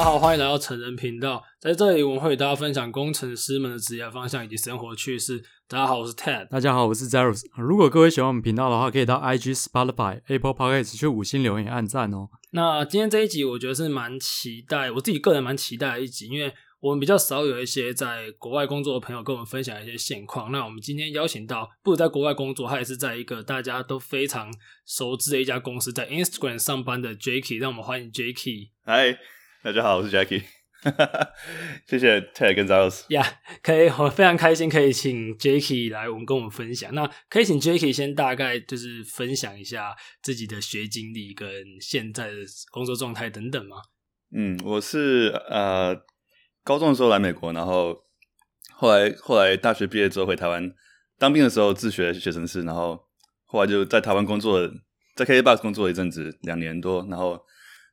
大家好，欢迎来到成人频道。在这里，我们会与大家分享工程师们的职业方向以及生活趣事。大家好，我是 Ted。大家好，我是 Zeros。如果各位喜欢我们频道的话，可以到 IG、Spotify、Apple Podcasts 去五星留言、按赞哦。那今天这一集，我觉得是蛮期待，我自己个人蛮期待的一集，因为我们比较少有一些在国外工作的朋友跟我们分享一些现况。那我们今天邀请到，不如在国外工作，他也是在一个大家都非常熟知的一家公司，在 Instagram 上班的 Jacky。让我们欢迎 Jacky。嗨，大家好，我是 Jacky。谢谢 Ted 跟 Zaros。呀，可以，我非常开心可以请 Jacky 来我们跟我们分享。那可以请 Jacky 先大概就是分享一下自己的学经历跟现在的工作状态等等吗？嗯，我是呃高中的时候来美国，然后后来后来大学毕业之后回台湾当兵的时候自学写程式，然后后来就在台湾工作，在 KKBOX 工作了一阵子，两年多，然后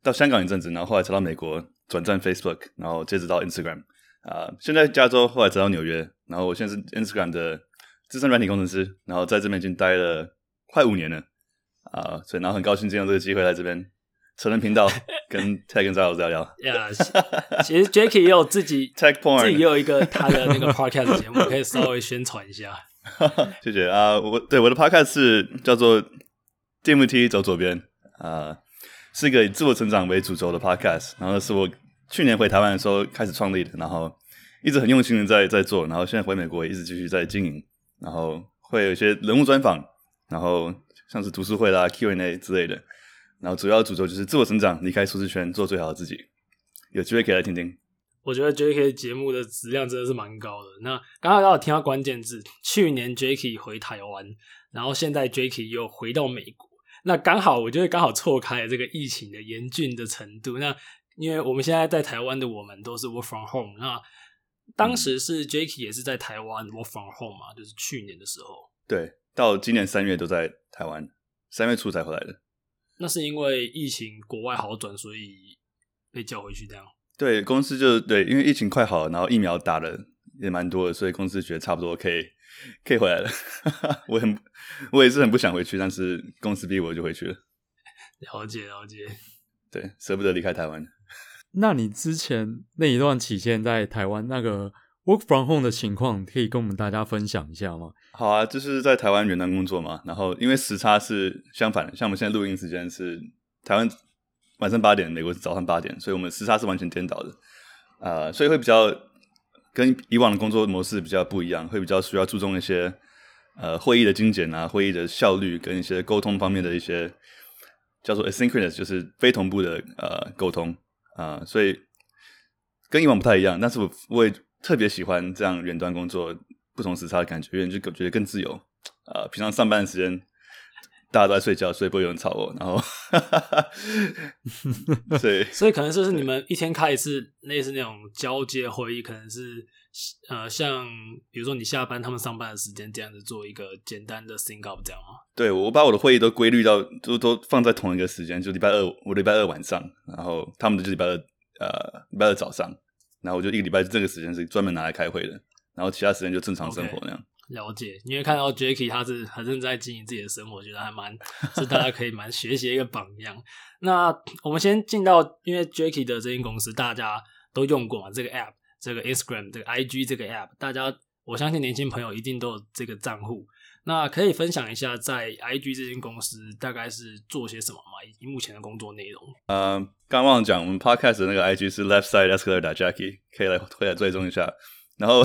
到香港一阵子，然后后来才到美国。转战 Facebook，然后接着到 Instagram，啊、呃，现在加州，后来才到纽约，然后我现在是 Instagram 的资深软体工程师，然后在这边已经待了快五年了，啊、呃，所以然后很高兴今天有这个机会来这边成人频道 跟 Ted 跟 Zeros 聊聊。呀，其实 Jacky 也有自己 Tech Porn，自己也有一个他的那个 Podcast 节目，可以稍微宣传一下。谢谢啊、呃，我对我的 Podcast 是叫做 DMT 走左边啊。呃是一个以自我成长为主轴的 podcast，然后是我去年回台湾的时候开始创立的，然后一直很用心的在在做，然后现在回美国也一直继续在经营，然后会有一些人物专访，然后像是读书会啦、Q&A 之类的，然后主要主轴就是自我成长，离开舒适圈，做最好的自己。有机会可以来听听。我觉得 Jacky 节目的质量真的是蛮高的。那刚刚有听到关键字，去年 Jacky 回台湾，然后现在 Jacky 又回到美国。那刚好，我觉得刚好错开了这个疫情的严峻的程度。那因为我们现在在台湾的我们都是 work from home。那当时是 Jacky 也是在台湾 work from home 嘛，就是去年的时候。对，到今年三月都在台湾，三月初才回来的。那是因为疫情国外好转，所以被叫回去这样。对，公司就对，因为疫情快好了，然后疫苗打了也蛮多的，所以公司觉得差不多可以。可以回来了，我很，我也是很不想回去，但是公司逼我就回去了。了解了解，对，舍不得离开台湾。那你之前那一段期间在台湾那个 work from home 的情况，可以跟我们大家分享一下吗？好啊，就是在台湾云南工作嘛，然后因为时差是相反的，像我们现在录音时间是台湾晚上八点，美国是早上八点，所以我们时差是完全颠倒的，啊、呃，所以会比较。跟以往的工作模式比较不一样，会比较需要注重一些呃会议的精简啊，会议的效率跟一些沟通方面的一些叫做 asynchronous，就是非同步的呃沟通啊、所以跟以往不太一样。但是我我也特别喜欢这样远端工作，不同时差的感觉，因为就觉得更自由啊、呃。平常上班的时间大家都在睡觉，所以不会有人吵我。然后，所以所以可能就是你们一天开一次类似那种交接会议，可能是呃像比如说你下班他们上班的时间这样子做一个简单的 sync up 这样吗？对，我把我的会议都规律到都都放在同一个时间，就礼拜二我礼拜二晚上，然后他们的就礼拜二呃礼拜二早上，然后我就一个礼拜这个时间是专门拿来开会的，然后其他时间就正常生活那样。Okay. 了解，因为看到 Jacky 他是很认真在经营自己的生活，觉得还蛮是大家可以蛮学习的一个榜样。那我们先进到，因为 Jacky 的这间公司大家都用过嘛，这个 App，这个 Instagram，这个 IG 这个 App，大家我相信年轻朋友一定都有这个账户。那可以分享一下，在 IG 这间公司大概是做些什么吗？以及目前的工作内容。呃，刚忘了讲，我们 Podcast 那个 IG 是 Left Side Escalator Jacky，可以来回来追踪一下。然后，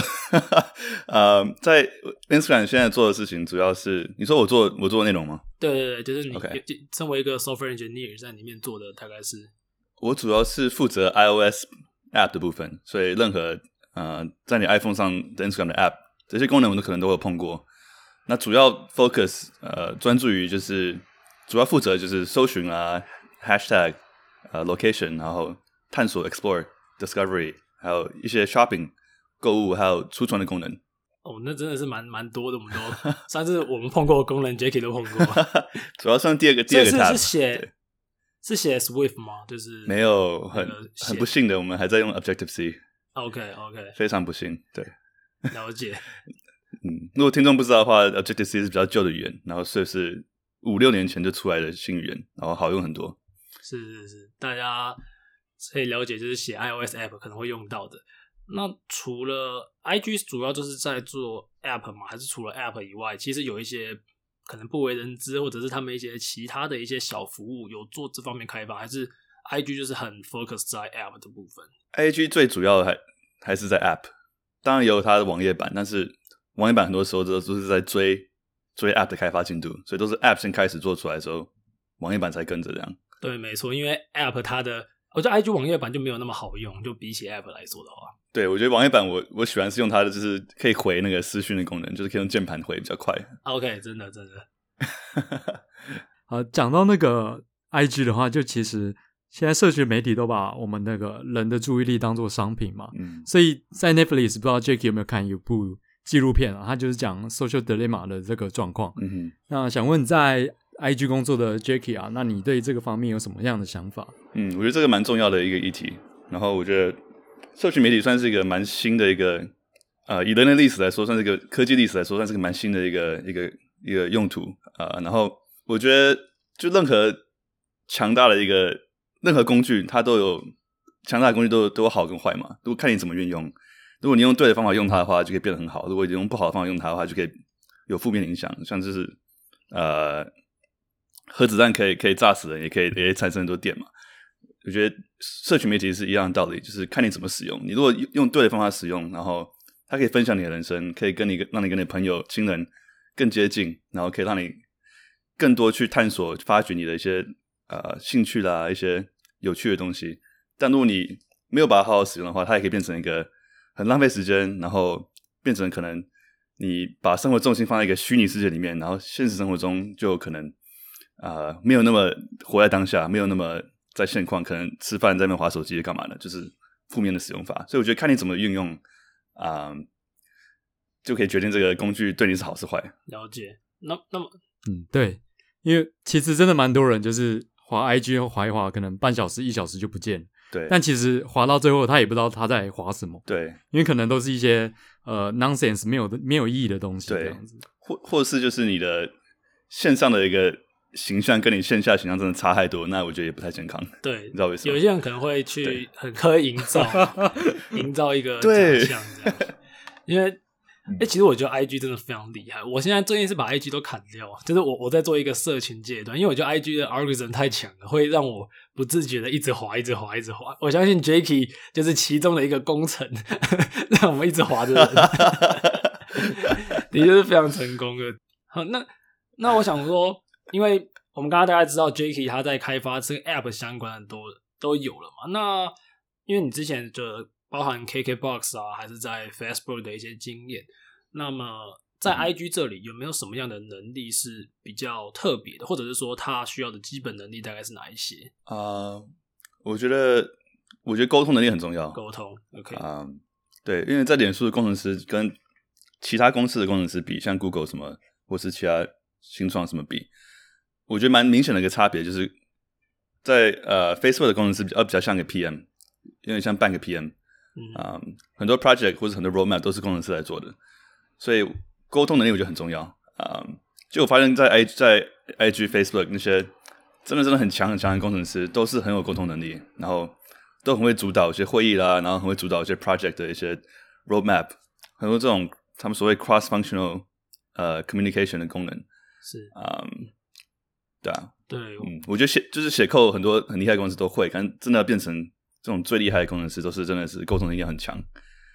呃，在 Instagram 现在做的事情主要是，你说我做我做内容吗？对对对，就是你 Okay. 身为一个 software engineer 在里面做的大概是，我主要是负责 iOS app 的部分，所以任何呃在你 iPhone 上的 Instagram 的 app 这些功能我都可能都有碰过。那主要 focus 呃专注于就是主要负责就是搜寻啊 hashtag 呃 location，然后探索 explore discovery，还有一些 shopping。购物还有储存的功能哦，那真的是蛮蛮多的，我们都算是我们碰过的功能，Jacky 都碰过。主要算第二个，第二个是是写是写 Swift 吗？就是没有，很很不幸的，我们还在用 Objective C。OK OK，非常不幸，对，了解。嗯，如果听众不知道的话，Objective C 是比较旧的语言，然后所以是五六年前就出来的新语言，然后好用很多。是是是，大家。可以了解，就是写 iOS app 可能会用到的。那除了 IG 主要就是在做 app 嘛，还是除了 app 以外，其实有一些可能不为人知，或者是他们一些其他的一些小服务有做这方面开发，还是 IG 就是很 focus 在 app 的部分。IG 最主要的还还是在 app，当然也有它的网页版，但是网页版很多时候都都是在追追 app 的开发进度，所以都是 app 先开始做出来的时候，网页版才跟着这样。对，没错，因为 app 它的，我觉得 IG 网页版就没有那么好用，就比起 app 来说的话。对，我觉得网页版我我喜欢是用它的，就是可以回那个私讯的功能，就是可以用键盘回比较快。OK，真的真的。好，讲到那个 IG 的话，就其实现在社群媒体都把我们那个人的注意力当做商品嘛。嗯。所以在 Netflix 不知道 Jacky 有没有看一部纪录片啊？他就是讲 Social Dilemma 的这个状况。嗯哼。那想问在 IG 工作的 Jacky 啊，那你对这个方面有什么样的想法？嗯，我觉得这个蛮重要的一个议题。然后我觉得。社群媒体算是一个蛮新的一个，呃，以人类历史来说，算是一个科技历史来说，算是个蛮新的一个一个一个用途啊、呃。然后我觉得，就任何强大的一个任何工具，它都有强大的工具都都有好跟坏嘛，都看你怎么运用。如果你用对的方法用它的话，就可以变得很好；如果你用不好的方法用它的话，就可以有负面影响，像就是呃，核子弹可以可以炸死人，也可以也可以产生很多电嘛。我觉得社群媒体是一样的道理，就是看你怎么使用。你如果用对的方法使用，然后它可以分享你的人生，可以跟你让你跟你朋友、亲人更接近，然后可以让你更多去探索、发掘你的一些呃兴趣啦、一些有趣的东西。但如果你没有把它好好使用的话，它也可以变成一个很浪费时间，然后变成可能你把生活重心放在一个虚拟世界里面，然后现实生活中就可能、呃、没有那么活在当下，没有那么。在现况可能吃饭在那边滑手机干嘛的？就是负面的使用法，所以我觉得看你怎么运用啊、呃，就可以决定这个工具对你是好是坏。了解。那那么，嗯，对，因为其实真的蛮多人就是滑 IG 滑一滑，可能半小时一小时就不见。对。但其实滑到最后，他也不知道他在滑什么。对。因为可能都是一些呃 nonsense 没有的没有意义的东西。对。这样子。或或是就是你的线上的一个。形象跟你线下形象真的差太多，那我觉得也不太健康。对，你知道为什么？有些人可能会去很刻意营造，营造一个假象这样。因为，哎、欸，其实我觉得 IG 真的非常厉害。我现在最近是把 IG 都砍掉，就是我我在做一个社群阶段，因为我觉得 IG 的 algorithm 太强了，会让我不自觉的一直滑，一直滑，一直滑。我相信 Jacky 就是其中的一个功臣，让我们一直滑的人，的确是非常成功的。好，那那我想说。因为我们刚刚大家知道，Jacky 他在开发这个 App 相关的都都有了嘛。那因为你之前就包含 KKBOX 啊，还是在 Facebook 的一些经验，那么在 IG 这里有没有什么样的能力是比较特别的，或者是说他需要的基本能力大概是哪一些？啊、呃，我觉得我觉得沟通能力很重要。沟通，OK 啊、呃，对，因为在脸书的工程师跟其他公司的工程师比，像 Google 什么，或是其他新创什么比。我觉得蛮明显的一个差别，就是在呃，Facebook 的工程师比较比较像个 PM，有点像半个 PM，啊、嗯，很多 project 或者很多 roadmap 都是工程师来做的，所以沟通能力我觉得很重要啊。就我发现在 I 在 IG Facebook 那些真的真的很强很强的工程师，都是很有沟通能力，然后都很会主导一些会议啦，然后很会主导一些 project 的一些 roadmap，很多这种他们所谓 cross functional 呃 communication 的功能是啊。嗯对啊，对，嗯，我觉得写就是写 code 很多很厉害的公司都会，但真的要变成这种最厉害的工程师，都是真的是沟通能力很强，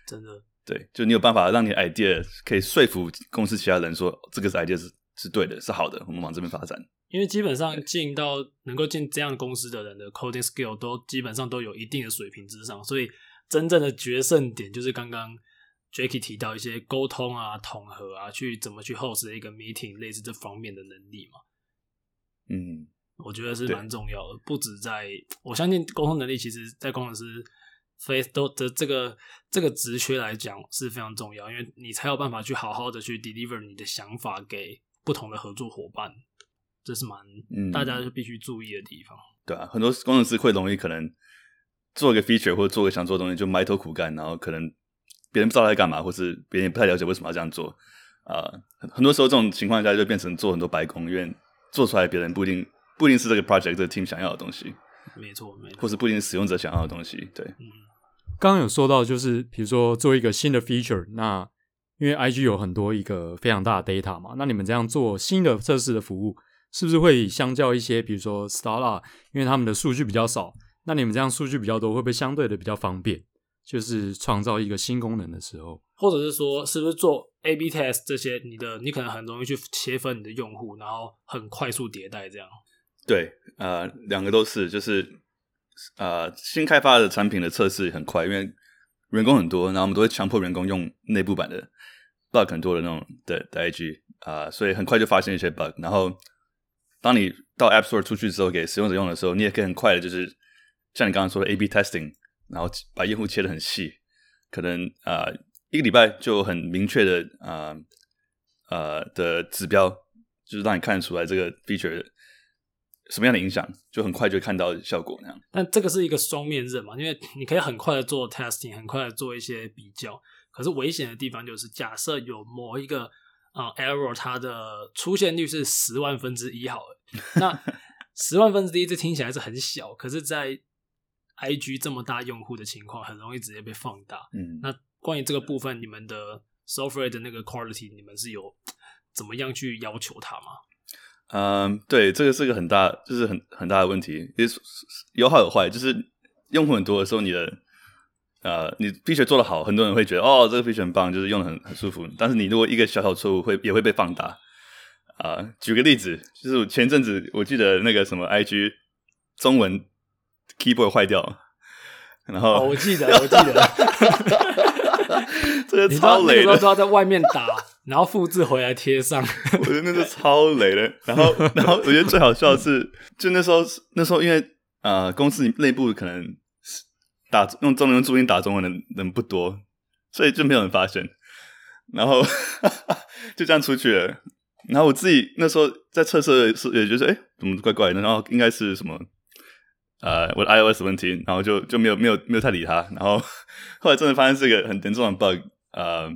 真的。对，就你有办法让你的 idea 可以说服公司其他人说这个 idea 是是对的，是好的，我们往这边发展。因为基本上进到能够进这样公司的人的 coding skill 都基本上都有一定的水平之上，所以真正的决胜点就是刚刚 Jackie 提到一些沟通啊、统合啊，去怎么去 host 一个 meeting，类似这方面的能力嘛。嗯，我觉得是蛮重要的，不止在，我相信沟通能力，其实在工程师非都的这个这个职缺来讲是非常重要，因为你才有办法去好好的去 deliver 你的想法给不同的合作伙伴，这是蛮、嗯、大家就必须注意的地方。对啊，很多工程师会容易可能做一个 feature 或者做个想做的东西就埋头苦干，然后可能别人不知道他在干嘛，或是别人也不太了解为什么要这样做啊、呃。很很多时候这种情况下就变成做很多白工，因为做出来别人不一定不一定是这个 project 这个 team 想要的东西。没错，没错，或是不一定是使用者想要的东西。对，嗯，刚刚有说到，就是比如说做一个新的 feature，那因为 IG 有很多一个非常大的 data 嘛，那你们这样做新的测试的服务，是不是会相较一些，比如说 Starla，因为他们的数据比较少，那你们这样数据比较多，会不会相对的比较方便？就是创造一个新功能的时候，或者是说，是不是做 A/B test 这些，你的你可能很容易去切分你的用户，然后很快速迭代这样。对，呃，两个都是，就是呃，新开发的产品的测试很快，因为员工很多，然后我们都会强迫员工用内部版的 bug 很多的那种的的 IG 啊、所以很快就发现一些 bug。然后当你到 App Store 出去之后，给使用者用的时候，你也可以很快的，就是像你刚刚说的 A/B testing。然后把用户切得很细，可能啊、一个礼拜就很明确的啊呃，呃的指标，就是让你看得出来这个 feature 什么样的影响，就很快就看到效果那样。但这个是一个双面刃嘛，因为你可以很快的做 testing，很快的做一些比较。可是危险的地方就是，假设有某一个啊、呃、error，它的出现率是十万分之一好了，那 十万分之一这听起来是很小，可是，在 IG 这么大用户的情况，很容易直接被放大。嗯，那关于这个部分，你们的 software 的那个 quality，你们是有怎么样去要求它吗？嗯，对，这个是个很大，就是很很大的问题，也有好有坏。就是用户很多的时候，你的呃，你 feature 做的好，很多人会觉得哦，这个 feature 很棒，就是用的很很舒服。但是你如果一个小小错误，会也会被放大。啊、呃，举个例子，就是我前阵子我记得那个什么 IG 中文。keyboard 坏掉，然后、哦、我记得，我记得，这个超雷的，那个、都要在外面打，然后复制回来贴上。我觉得那是超雷的。然后，然后我觉得最好笑的是，就那时候，那时候因为呃，公司内部可能打用中文用注音打中文的人不多，所以就没有人发现。然后 就这样出去了。然后我自己那时候在测试的时候，也觉得哎，怎么怪怪的？然后应该是什么？呃，我的 iOS 问题，然后就就没有没有没有太理他，然后后来真的发现是一个很严重的 bug，呃，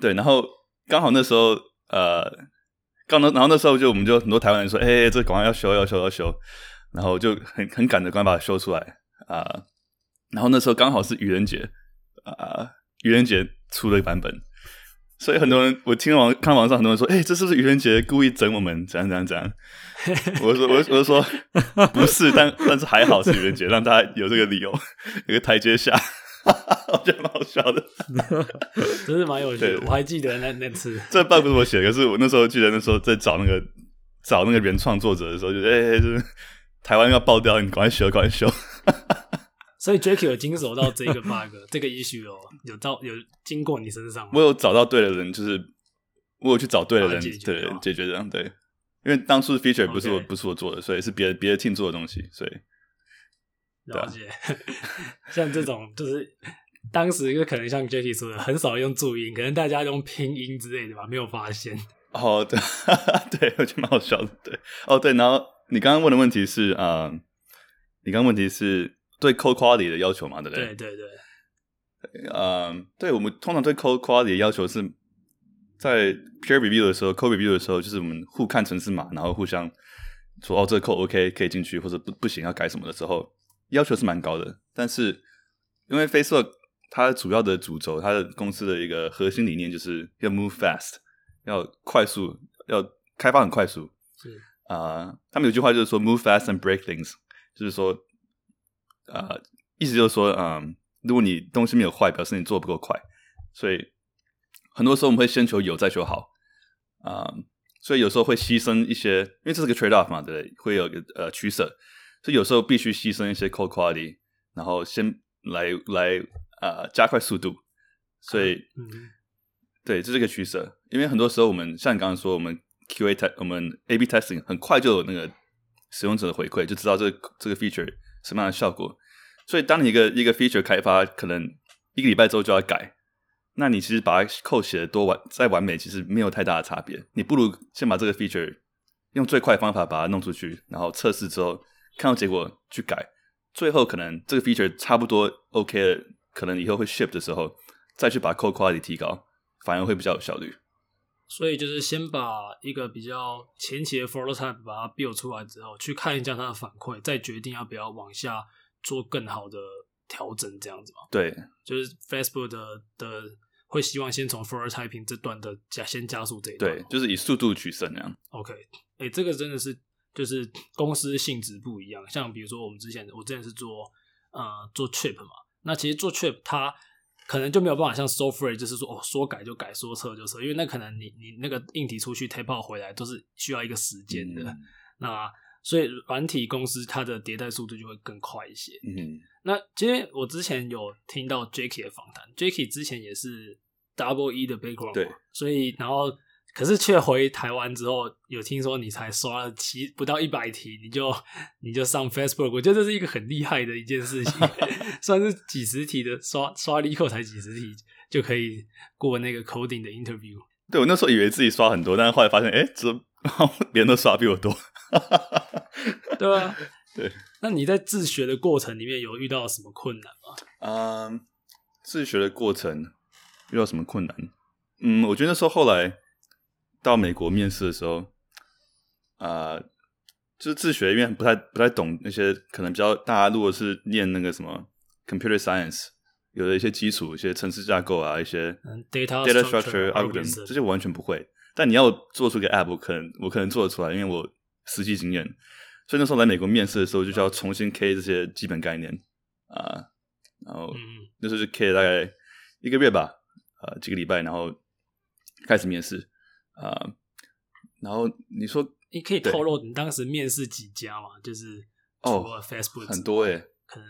对，然后刚好那时候呃，刚然后那时候就我们就很多台湾人说，哎、欸，这广告要修要修要修，然后就很很赶着赶快把它修出来啊、然后那时候刚好是愚人节啊、愚人节出了一版本，所以很多人我听网看网上很多人说，哎、欸，这是不是愚人节故意整我们怎样怎样怎样？我说，我我就说不是，但但是还好是愚人节，让大家有这个理由，有个台阶下，我觉得蛮好笑的，真是蛮有趣的。我还记得那那次，这 bug 不是我写的，可是我那时候记得那时候在找那个找那个原创作者的时候，就哎、欸，就是台湾要爆掉，你赶快修，赶快修。所以 Jacky 有经手到这个 bug，这个 issue 哦，有到有经过你身上吗？我有找到对的人，就是我有去找对的人，对解决这样对。因为当初的 feature 不是我.不是我做的，所以是别的别的 team 做的东西，所以了解。像这种就是当时就可能像 Jacky 说的，很少用注音，可能大家用拼音之类的吧，没有发现。哦，对，对，我觉得蛮好笑的。对，哦，对，然后你刚刚问的问题是啊、呃，你刚刚问题是对 code quality 的要求嘛？对不对？对对对。嗯、呃，对我们通常对 code quality 的要求是。在 peer review 的时候，code review 的时候，就是我们互看程式码，然后互相说哦，这个 code OK 可以进去，或者不不行要改什么的时候，要求是蛮高的。但是因为 Facebook 它主要的主轴，它的公司的一个核心理念就是要 move fast，要快速，要开发很快速。是啊、呃，他们有句话就是说 move fast and break things，就是说啊、呃，意思就是说，嗯、呃，如果你东西没有坏，表示你做不够快，所以。很多时候我们会先求有再求好啊、呃，所以有时候会牺牲一些，因为这是个 trade off 嘛，对不对？会有个呃取舍，所以有时候必须牺牲一些 code quality，然后先来来啊、呃、加快速度，所以、嗯、对，这是个取舍。因为很多时候我们像你刚刚说，我们 QA test，我们 A/B testing 很快就有那个使用者的回馈，就知道这个这个 feature 什么样的效果。所以当你一个一个 feature 开发，可能一个礼拜之后就要改。那你其实把它 code 写的多完再完美，其实没有太大的差别。你不如先把这个 feature 用最快的方法把它弄出去，然后测试之后看到结果去改，最后可能这个 feature 差不多 OK 了，可能以后会 ship 的时候再去把 code quality 提高，反而会比较有效率。所以就是先把一个比较前期的 prototype 把它 build 出来之后，去看一下它的反馈，再决定要不要往下做更好的调整，这样子嘛。对，就是 Facebook 的的会希望先从 prototyping 这段的加先加速这一段，对，就是以速度取胜那样。OK，哎、欸，这个真的是就是公司性质不一样，像比如说我们之前我之前是做呃做 trip 嘛，那其实做 trip 它。可能就没有办法像 software，就是说哦，说改就改，说撤就撤，因为那可能你你那个硬体出去 tape out 回来都是需要一个时间的。嗯、那所以软体公司它的迭代速度就会更快一些。嗯，那其实我之前有听到 Jacky 的访谈，Jacky 之前也是 Double E 的 background，对，所以然后。可是却回台湾之后，有听说你才刷了七不到一百题，你就你就上 Facebook，我觉得这是一个很厉害的一件事情，算是几十题的刷刷力扣才几十题就可以过那个 coding 的 interview。对，我那时候以为自己刷很多，但是后来发现，哎，怎么别人都刷比我多？对啊，对。那你在自学的过程里面有遇到什么困难吗？嗯，自学的过程遇到什么困难？嗯，我觉得那时候后来。到美国面试的时候，啊、呃，就是自学，因为不太不太懂那些可能比较大家如果是念那个什么 computer science，有的一些基础，一些程式架构啊，一些 data data structure algorithm 这些我完全不会。但你要做出个 app，我可能我可能做得出来，因为我实际经验。所以那时候来美国面试的时候，就需要重新 K 这些基本概念啊、呃，然后那时候就 K 了大概一个月吧，呃，几个礼拜，然后开始面试。啊、呃，然后你说你可以透露你当时面试几家吗？就是哦，Facebook 很多诶，可能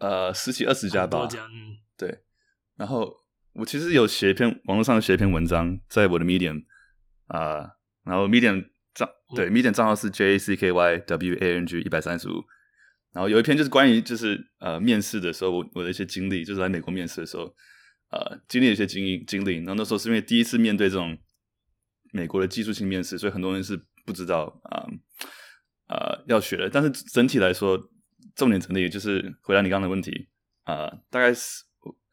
呃十几二十家吧。嗯，对。然后我其实有写一篇网络上写一篇文章，在我的 Medium 啊、呃，然后 Medium 账对、嗯、Medium 账号是 J A C K Y W A N G 一百三十五。然后有一篇就是关于就是呃面试的时候我我的一些经历，就是来美国面试的时候。呃，经历了一些经历经历，然后那时候是因为第一次面对这种美国的技术性面试，所以很多人是不知道啊啊、呃呃、要学的。但是整体来说，重点整理就是回答你刚刚的问题啊、大概十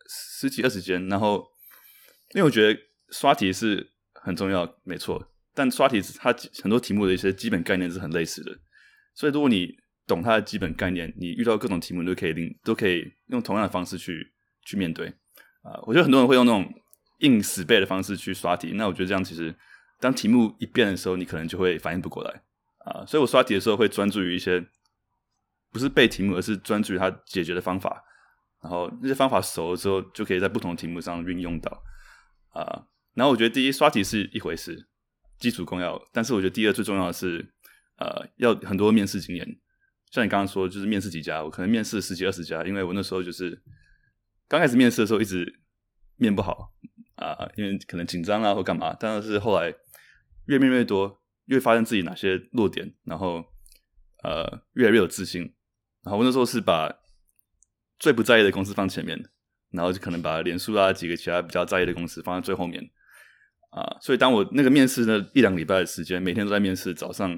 十几二十间。然后，因为我觉得刷题是很重要，没错。但刷题它很多题目的一些基本概念是很类似的，所以如果你懂它的基本概念，你遇到各种题目都可以令都可以用同样的方式去去面对。啊，我觉得很多人会用那种硬死背的方式去刷题，那我觉得这样其实当题目一变的时候，你可能就会反应不过来啊。所以我刷题的时候会专注于一些不是背题目，而是专注于它解决的方法，然后那些方法熟了之后，就可以在不同的题目上运用到啊。然后我觉得第一刷题是一回事，基础功要，但是我觉得第二最重要的是呃要很多面试经验。像你刚刚说，就是面试几家，我可能面试十几二十家，因为我那时候就是。刚开始面试的时候一直面不好啊、因为可能紧张啊或干嘛，但是后来越面越多，越发现自己哪些弱点，然后呃越来越有自信。然后我那时候是把最不在意的公司放前面，然后就可能把脸书啊几个其他比较在意的公司放在最后面啊、呃。所以当我那个面试那一两个礼拜的时间，每天都在面试，早上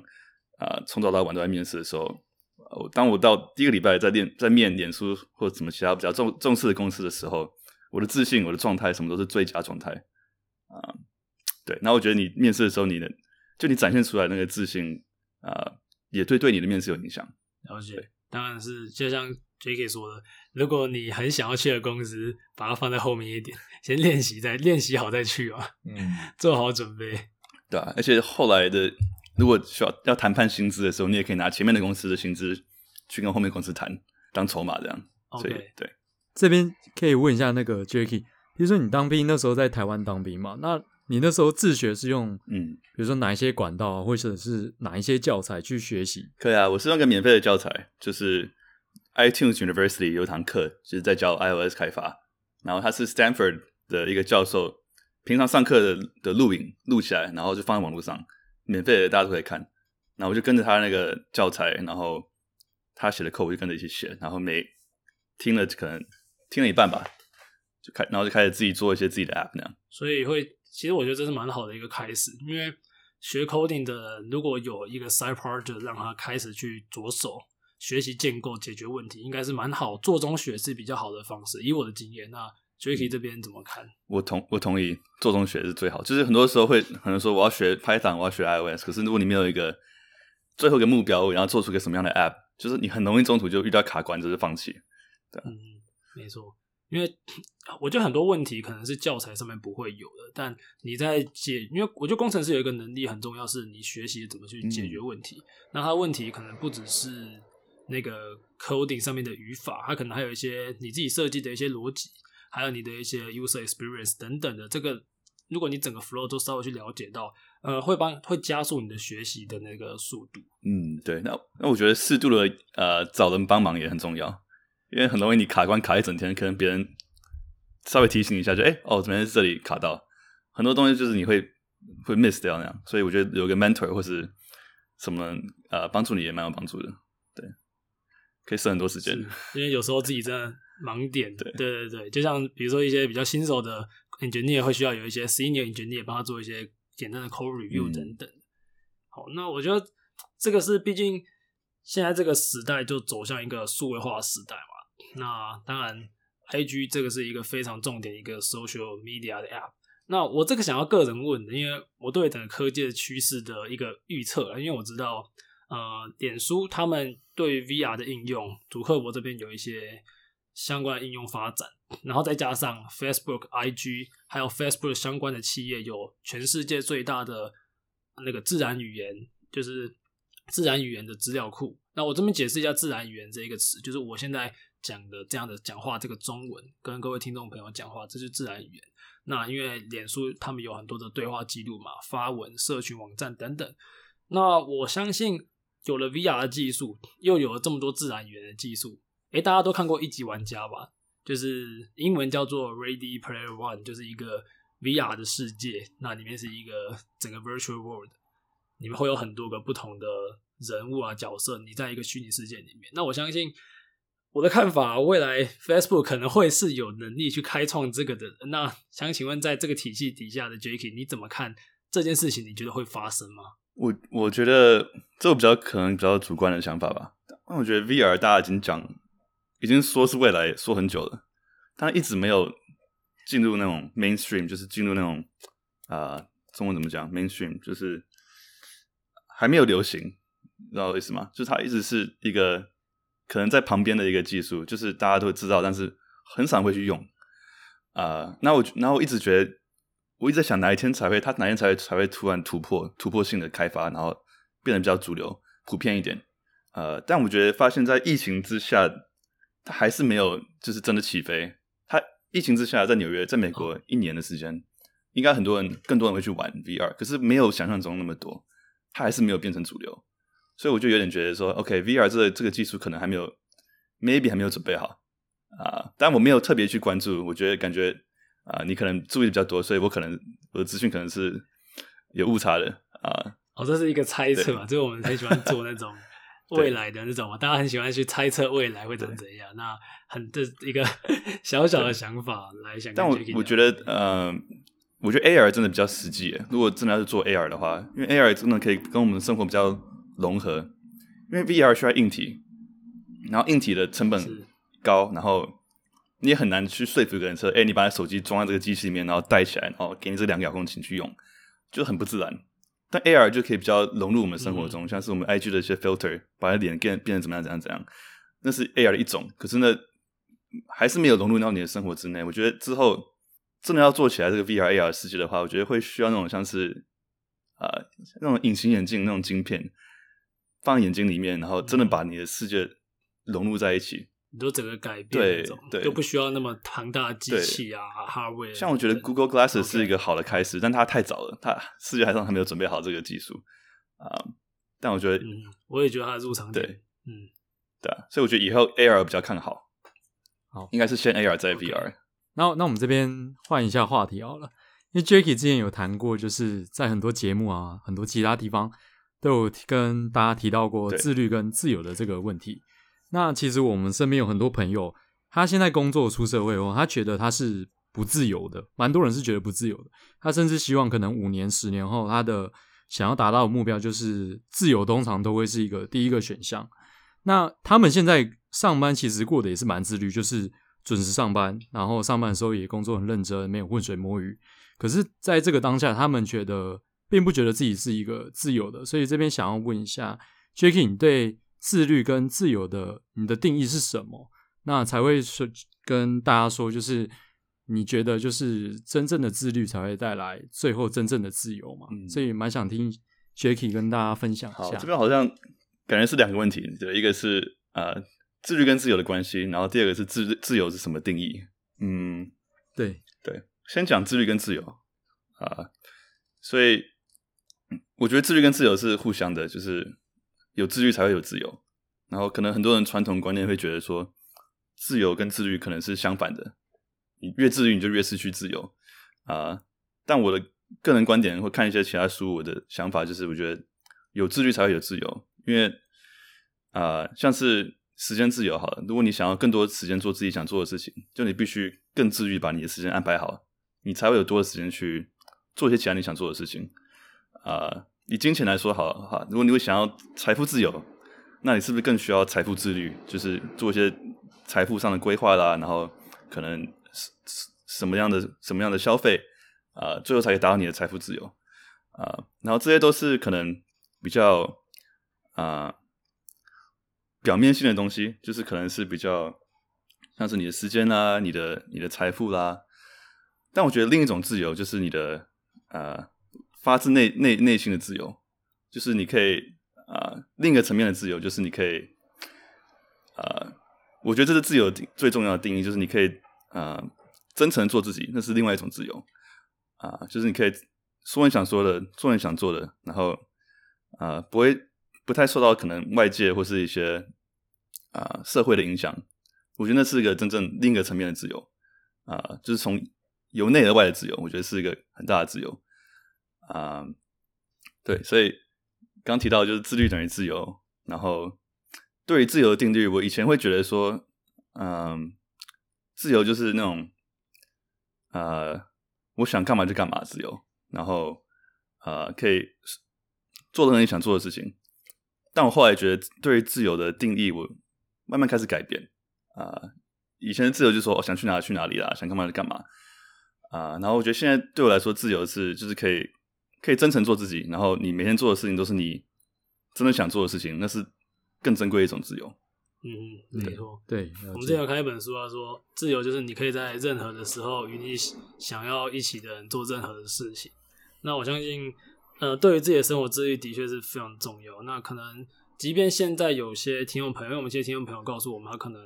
啊、呃、从早到晚都在面试的时候。当我到第一个礼拜在练在面脸书或者什么其他比较重重视的公司的时候，我的自信、我的状态什么都是最佳状态啊。对，那我觉得你面试的时候，你的就你展现出来那个自信啊，也对对你的面试有影响。了解，当然是就像 Jacky 说的，如果你很想要去的公司，把它放在后面一点，先练习再练习好再去啊。嗯，做好准备。对啊，而且后来的。如果需要要谈判薪资的时候，你也可以拿前面的公司的薪资去跟后面公司谈，当筹码这样。以对，这边可以问一下那个 Jacky，比如说你当兵那时候在台湾当兵嘛？那你那时候自学是用嗯，比如说哪一些管道，或者是哪一些教材去学习？可以啊，我是用个免费的教材，就是 iTunes University 有一堂课，就是在教 iOS 开发，然后他是 Stanford 的一个教授，平常上课的的录影录起来，然后就放在网络上。免费的，大家都可以看。然后我就跟着他那个教材，然后他写的 code 我就跟着一起写。然后每听了可能听了一半吧，就开，然后就开始自己做一些自己的 app 那样。所以会，其实我觉得这是蛮好的一个开始。因为学 coding 的人如果有一个 side project 让他开始去着手学习建构解决问题，应该是蛮好。做中学是比较好的方式。以我的经验，那 Jacky 这边怎么看？我同我同意，做中学是最好。就是很多时候会可能说我要学 Python，我要学 iOS，可是如果你没有一个最后一个目标，然后做出个什么样的 App，就是你很容易中途就遇到卡关，就是放弃。对，嗯，没错。因为我觉得很多问题可能是教材上面不会有的，但你在解，因为我觉得工程师有一个能力很重要，是你学习怎么去解决问题。嗯、那他问题可能不只是那个 coding 上面的语法，它可能还有一些你自己设计的一些逻辑，还有你的一些 user experience 等等的。这个如果你整个 flow 都稍微去了解到，呃，会帮会加速你的学习的那个速度。嗯，对。那那我觉得适度的呃找人帮忙也很重要。因为很容易你卡关卡一整天，可能别人稍微提醒一下就，哎哦，怎么在这里卡到？很多东西就是你会会 miss 掉那样，所以我觉得有个 mentor 或是什么呃帮助你也蛮有帮助的，对，可以省很多时间。因为有时候自己真的盲点，对对对对，就像比如说一些比较新手的 engineer 会需要有一些 senior engineer 帮他做一些简单的 code review 等等。嗯、好，那我觉得这个是毕竟现在这个时代就走向一个数位化时代嘛。那当然，IG 这个是一个非常重点一个 social media 的 app。那我这个想要个人问的，因为我对整个科技的趋势的一个预测，因为我知道，呃，脸书他们对 VR 的应用，主客博这边有一些相关的应用发展，然后再加上 Facebook、IG 还有 Facebook 相关的企业有全世界最大的那个自然语言，就是自然语言的资料库。那我这边解释一下自然语言这一个词，就是我现在。讲的这样的讲话，这个中文跟各位听众朋友讲话，这是自然语言。那因为脸书他们有很多的对话记录嘛，发文、社群网站等等。那我相信有了 VR 技术，又有了这么多自然语言的技术，诶，大家都看过一级玩家吧？就是英文叫做 Ready Player One，就是一个 VR 的世界。那里面是一个整个 Virtual World，里面会有很多个不同的人物啊角色，你在一个虚拟世界里面。那我相信。我的看法，未来 Facebook 可能会是有能力去开创这个的。那想请问，在这个体系底下的 Jacky，你怎么看这件事情？你觉得会发生吗？我我觉得这个比较可能比较主观的想法吧。那我觉得 VR 大家已经讲，已经说是未来说很久了，但一直没有进入那种 mainstream，就是进入那种啊、中文怎么讲？mainstream 就是还没有流行，你知道我意思吗？就是它一直是一个。可能在旁边的一个技术，就是大家都会知道，但是很少会去用啊、呃。那我，然后我一直觉得，我一直在想哪一天才会，它哪一天才会才会突然突破突破性的开发，然后变得比较主流、普遍一点。呃，但我觉得发现，在疫情之下，它还是没有就是真的起飞。它疫情之下，在纽约，在美国一年的时间，应该很多人更多人会去玩 VR，可是没有想象中那么多，它还是没有变成主流。所以我就有点觉得说，OK，VR、OK, 这个这个技术可能还没有，maybe 还没有准备好啊。Uh, 但我没有特别去关注，我觉得感觉啊，uh, 你可能注意的比较多，所以我可能我的资讯可能是有误差的啊。Uh, 哦，这是一个猜测嘛，就是我们很喜欢做那种 未来的那种嘛，大家很喜欢去猜测未来会怎么怎样。那很这一个 小小的想法来想。但我我觉得，呃，我觉得 AR 真的比较实际。如果真的要是做 AR 的话，因为 AR 真的可以跟我们的生活比较。融合，因为 VR 需要硬体，然后硬体的成本高，然后你也很难去说服一个人说：“哎，你把手机装在这个机器里面，然后带起来，然后给你这两个遥控器去用，就很不自然。”但 AR 就可以比较融入我们生活中，嗯、像是我们 IG 的一些 filter，把脸变变成怎么样怎样怎样，那是 AR 的一种。可是呢，还是没有融入到你的生活之内。我觉得之后真的要做起来这个 VR AR 世界的话，我觉得会需要那种像是啊、呃、那种隐形眼镜那种晶片。放眼睛里面，然后真的把你的世界融入在一起，你都整个改变那种，对，对，就不需要那么庞大的机器啊，hardware。像我觉得 Google Glasses 是一个好的开始，okay. 但它太早了，它世界还上还没有准备好这个技术啊。Uh, 但我觉得，嗯，我也觉得它的入场点，对，嗯，对啊，所以我觉得以后 AR 比较看好，好，应该是先 AR 再 VR。Okay. 那那我们这边换一下话题好了，因为 Jacky 之前有谈过，就是在很多节目啊，很多其他地方。都有跟大家提到过自律跟自由的这个问题。那其实我们身边有很多朋友，他现在工作出社会后，他觉得他是不自由的，蛮多人是觉得不自由的。他甚至希望可能五年、十年后，他的想要达到的目标就是自由，通常都会是一个第一个选项。那他们现在上班其实过得也是蛮自律，就是准时上班，然后上班的时候也工作很认真，没有浑水摸鱼。可是，在这个当下，他们觉得并不觉得自己是一个自由的。所以这边想要问一下，Jacky，你对自律跟自由的你的定义是什么？那才会说跟大家说，就是你觉得就是真正的自律才会带来最后真正的自由嘛？嗯、所以蛮想听 Jacky 跟大家分享一下。好，这边好像感觉是两个问题，对，一个是呃自律跟自由的关系，然后第二个是自自由是什么定义？嗯，对对，先讲自律跟自由啊、呃，所以我觉得自律跟自由是互相的，就是有自律才会有自由，然后可能很多人传统观念会觉得说。自由跟自律可能是相反的，你越自律你就越失去自由啊、但我的个人观点或看一些其他书，我的想法就是，我觉得有自律才会有自由。因为啊、像是时间自由好了，如果你想要更多时间做自己想做的事情，就你必须更自律，把你的时间安排好，你才会有多的时间去做一些其他你想做的事情、呃。以金钱来说好了哈，如果你会想要财富自由，那你是不是更需要财富自律？就是做一些。财富上的规划啦，然后可能什什么样的什么样的消费啊、最后才可以达到你的财富自由啊、然后这些都是可能比较啊、表面性的东西，就是可能是比较像是你的时间啦、你的你的财富啦。但我觉得另一种自由就是你的呃发自内内内心的自由，就是你可以啊、另一个层面的自由，就是你可以啊。我觉得这是自由的最重要的定义，就是你可以啊、真诚做自己，那是另外一种自由啊、就是你可以说你想说的，做你想做的，然后啊、不会不太受到可能外界或是一些啊、社会的影响。我觉得那是一个真正另一个层面的自由啊、就是从由内而外的自由，我觉得是一个很大的自由啊、对，所以刚提到就是自律等于自由，然后。对于自由的定律，我以前会觉得说，嗯，自由就是那种，呃，我想干嘛就干嘛，自由，然后，呃，可以做任何你想做的事情。但我后来觉得，对于自由的定义，我慢慢开始改变。啊、以前的自由就是说，我想去哪去哪里啦，想干嘛就干嘛。啊、然后我觉得现在对我来说，自由是就是可以可以真诚做自己，然后你每天做的事情都是你真的想做的事情，那是。更珍贵的一种自由，嗯，没错，对。我们之前有看一本书啊，说自由就是你可以在任何的时候与你想要一起的人做任何的事情。那我相信，呃，对于自己的生活自律的确是非常重要。那可能，即便现在有些听众朋友，因为我们这些听众朋友告诉我们，他可能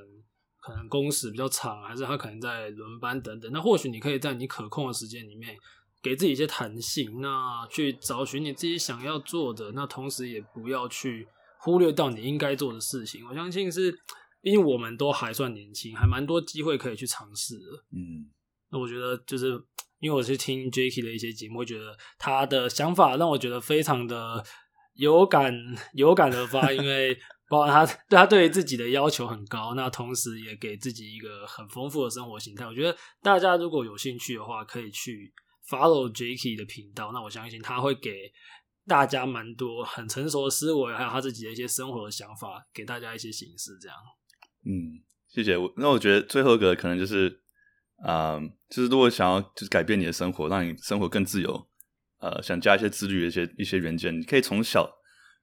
可能工时比较长，还是他可能在轮班等等。那或许你可以在你可控的时间里面，给自己一些弹性，那去找寻你自己想要做的。那同时也不要去。忽略到你应该做的事情，我相信是，因为我们都还算年轻，还蛮多机会可以去尝试的。嗯，那我觉得就是因为我是听 Jacky 的一些节目，我觉得他的想法让我觉得非常的有感 有感而发，因为 包括他他对于自己的要求很高，那同时也给自己一个很丰富的生活形态。我觉得大家如果有兴趣的话，可以去 follow Jacky 的频道，那我相信他会给。大家蛮多很成熟的思维，还有他自己的一些生活的想法，给大家一些形式，这样。嗯，谢谢我。那我觉得最后一个可能就是，啊、就是如果想要就是改变你的生活，让你生活更自由，呃，想加一些自律的一些一些元件，你可以从小，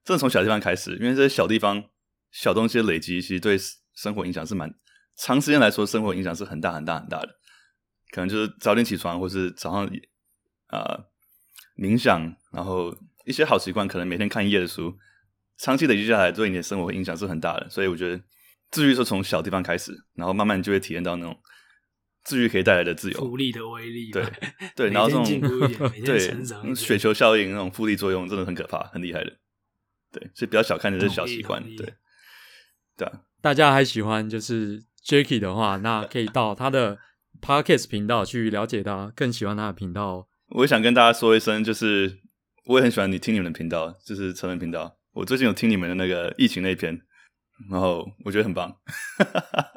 真的从小地方开始，因为这些小地方小东西的累积，其实对生活影响是蛮长时间来说，生活影响是很大很大很大的。可能就是早点起床，或是早上、呃、冥想，然后。一些好习惯，可能每天看一页的书，长期累积下来，对你的生活影响是很大的。所以我觉得，自律是从小地方开始，然后慢慢就会体验到那种自律可以带来的自由、复利的威力。对对，然后这种对雪球效应那种复利作用，真的很可怕，很厉害的。对，所以不要小看这些小习惯。对对啊，大家还喜欢就是 Jacky 的话，那可以到他的 Podcast 频道去了解他，更喜欢他的频道。哦我想跟大家说一声，就是。我也很喜欢你听你们的频道，就是成人频道。我最近有听你们的那个疫情那一篇，然后我觉得很棒。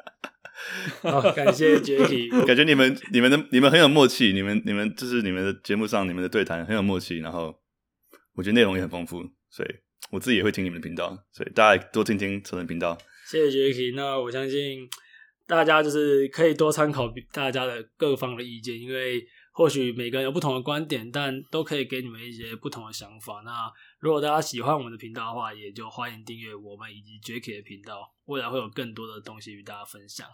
好，感谢 Jacky，感觉你们、你们的、你们很有默契。你们、你们就是你们的节目上，你们的对谈很有默契。然后我觉得内容也很丰富，所以我自己也会听你们的频道。所以大家多听听成人频道。谢谢 Jacky。那我相信大家就是可以多参考大家的各方的意见，因为或许每个人有不同的观点，但都可以给你们一些不同的想法。那如果大家喜欢我们的频道的话，也就欢迎订阅我们以及 Jacky 的频道，未来会有更多的东西与大家分享。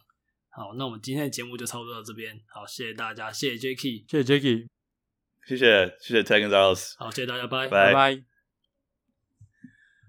好，那我们今天的节目就差不多到这边。好，谢谢大家，谢谢 Jacky，谢谢 Jacky，谢谢谢谢 Tech and Zaros，好，谢谢大家，拜拜拜。拜拜。